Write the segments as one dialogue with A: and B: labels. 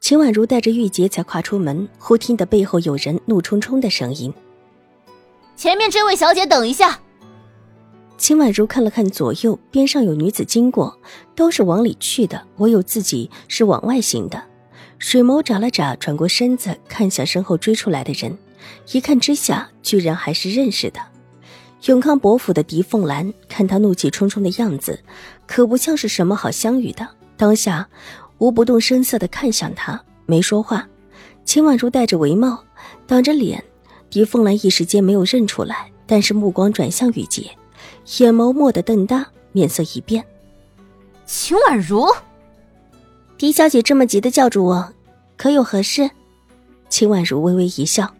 A: 秦婉如带着玉洁才跨出门，忽听得背后有人怒冲冲的声音：“
B: 前面这位小姐，等一下！”
A: 秦婉如看了看左右，边上有女子经过，都是往里去的，唯有自己是往外行的。水眸眨了眨，转过身子看向身后追出来的人，一看之下，居然还是认识的永康伯府的狄凤兰。看他怒气冲冲的样子，可不像是什么好相遇的。当下。无不动声色的看向他，没说话。秦婉如戴着围帽，挡着脸，狄凤兰一时间没有认出来，但是目光转向雨洁，眼眸蓦地瞪大，面色一变。
B: 秦婉如，
A: 狄小姐这么急的叫住我，可有何事？秦婉如微微一笑，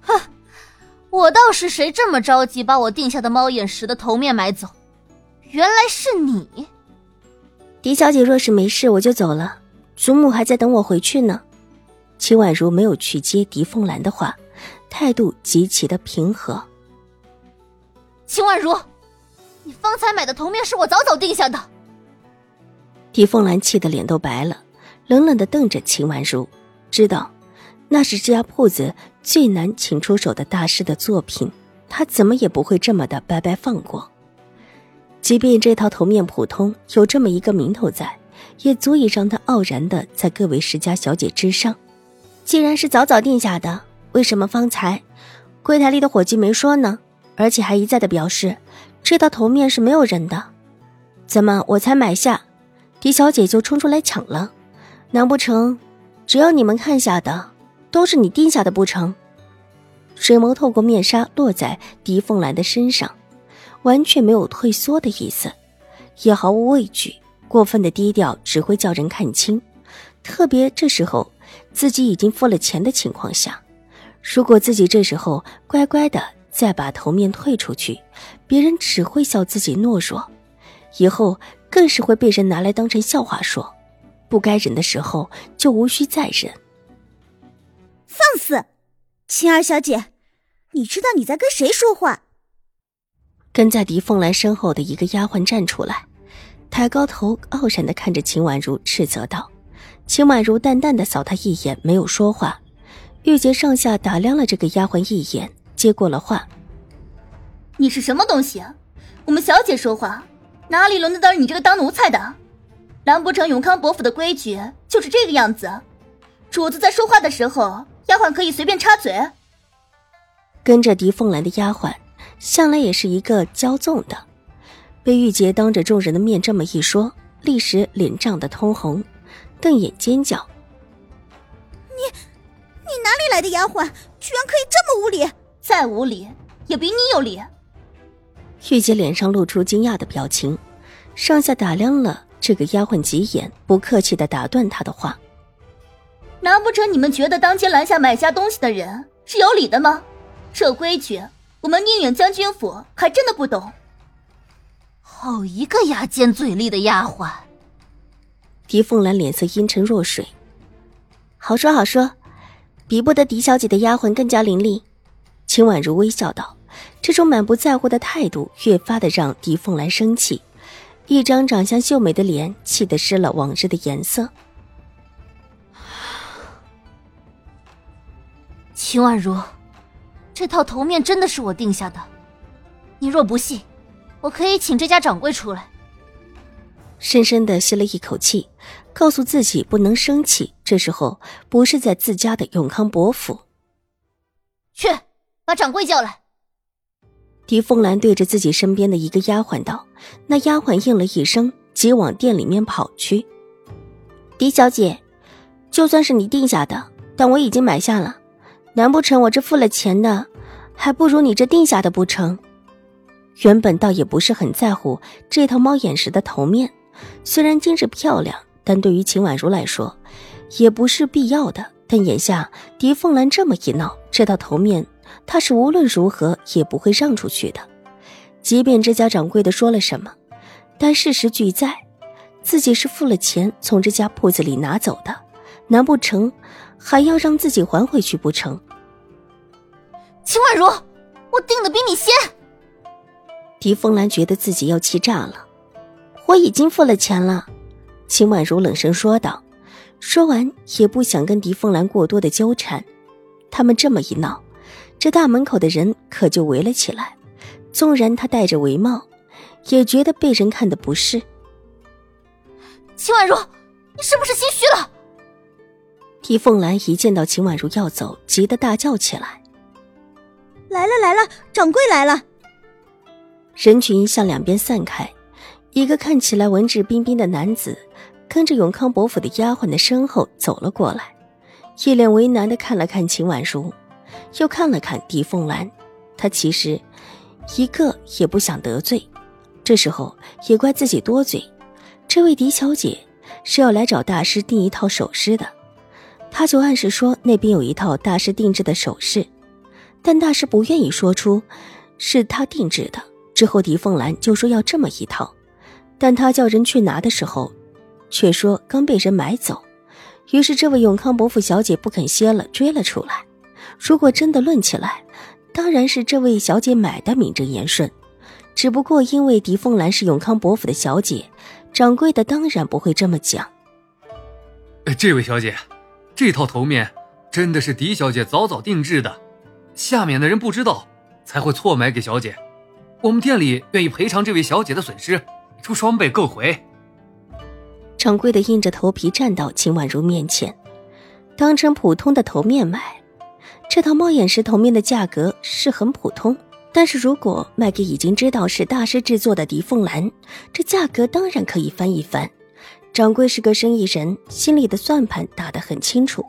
B: 哼，我倒是谁这么着急把我定下的猫眼石的头面买走？原来是你。
A: 狄小姐若是没事，我就走了。祖母还在等我回去呢。秦婉如没有去接狄凤兰的话，态度极其的平和。
B: 秦婉如，你方才买的铜面是我早早定下的。
A: 狄凤兰气得脸都白了，冷冷的瞪着秦婉如，知道那是这家铺子最难请出手的大师的作品，他怎么也不会这么的白白放过。即便这套头面普通，有这么一个名头在，也足以让他傲然的在各位世家小姐之上。既然是早早定下的，为什么方才柜台里的伙计没说呢？而且还一再的表示，这套头面是没有人的。怎么我才买下，狄小姐就冲出来抢了？难不成，只要你们看下的，都是你定下的不成？水眸透过面纱落在狄凤兰的身上。完全没有退缩的意思，也毫无畏惧。过分的低调只会叫人看清，特别这时候自己已经付了钱的情况下，如果自己这时候乖乖的再把头面退出去，别人只会笑自己懦弱，以后更是会被人拿来当成笑话说。不该忍的时候就无需再忍。
C: 放肆，青儿小姐，你知道你在跟谁说话？
A: 跟在狄凤兰身后的一个丫鬟站出来，抬高头，傲然的看着秦婉如，斥责道：“秦婉如淡淡的扫他一眼，没有说话。玉洁上下打量了这个丫鬟一眼，接过了话：‘
B: 你是什么东西？我们小姐说话，哪里轮得到你这个当奴才的？难不成永康伯府的规矩就是这个样子？主子在说话的时候，丫鬟可以随便插嘴？’
A: 跟着狄凤兰的丫鬟。”向来也是一个骄纵的，被玉洁当着众人的面这么一说，立时脸涨得通红，瞪眼尖叫：“
C: 你，你哪里来的丫鬟，居然可以这么无礼？
B: 再无礼，也比你有理。”
A: 玉洁脸上露出惊讶的表情，上下打量了这个丫鬟几眼，不客气的打断她的话：“
B: 难不成你们觉得当街拦下买下东西的人是有理的吗？这规矩。”我们宁远将军府还真的不懂。好一个牙尖嘴利的丫鬟！
A: 狄凤兰脸色阴沉若水。好说好说，比不得狄小姐的丫鬟更加伶俐。秦婉如微笑道，这种满不在乎的态度越发的让狄凤兰生气，一张长相秀美的脸气得失了往日的颜色。
B: 秦婉如。这套头面真的是我定下的，你若不信，我可以请这家掌柜出来。
A: 深深的吸了一口气，告诉自己不能生气。这时候不是在自家的永康伯府。
B: 去，把掌柜叫来。
A: 狄凤兰对着自己身边的一个丫鬟道：“那丫鬟应了一声，即往店里面跑去。”狄小姐，就算是你定下的，但我已经买下了。难不成我这付了钱的，还不如你这定下的不成？原本倒也不是很在乎这套猫眼石的头面，虽然精致漂亮，但对于秦婉如来说，也不是必要的。但眼下狄凤兰这么一闹，这套头面她是无论如何也不会让出去的。即便这家掌柜的说了什么，但事实俱在，自己是付了钱从这家铺子里拿走的，难不成还要让自己还回去不成？
B: 秦婉如，我定的比你先。
A: 狄凤兰觉得自己要气炸了，我已经付了钱了。秦婉如冷声说道，说完也不想跟狄凤兰过多的纠缠。他们这么一闹，这大门口的人可就围了起来。纵然他戴着围帽，也觉得被人看的不是。
B: 秦婉如，你是不是心虚了？
A: 狄凤兰一见到秦婉如要走，急得大叫起来：“
C: 来了来了，掌柜来了！”
A: 人群向两边散开，一个看起来文质彬彬的男子跟着永康伯府的丫鬟的身后走了过来，一脸为难的看了看秦婉如，又看了看狄凤兰。他其实一个也不想得罪，这时候也怪自己多嘴。这位狄小姐是要来找大师订一套首饰的，他就暗示说那边有一套大师定制的首饰，但大师不愿意说出是他定制的。之后，狄凤兰就说要这么一套，但他叫人去拿的时候，却说刚被人买走。于是，这位永康伯府小姐不肯歇了，追了出来。如果真的论起来，当然是这位小姐买的名正言顺。只不过因为狄凤兰是永康伯府的小姐，掌柜的当然不会这么讲。
D: 这位小姐，这套头面真的是狄小姐早早定制的，下面的人不知道，才会错买给小姐。我们店里愿意赔偿这位小姐的损失，出双倍购回。
A: 掌柜的硬着头皮站到秦婉如面前，当成普通的头面卖。这套猫眼石头面的价格是很普通，但是如果卖给已经知道是大师制作的狄凤兰，这价格当然可以翻一番。掌柜是个生意人，心里的算盘打得很清楚。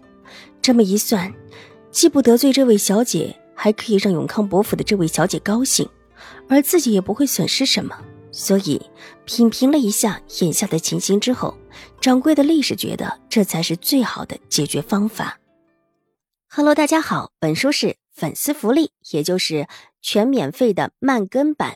A: 这么一算，既不得罪这位小姐，还可以让永康伯府的这位小姐高兴。而自己也不会损失什么，所以品评了一下眼下的情形之后，掌柜的立时觉得这才是最好的解决方法。Hello，大家好，本书是粉丝福利，也就是全免费的慢更版。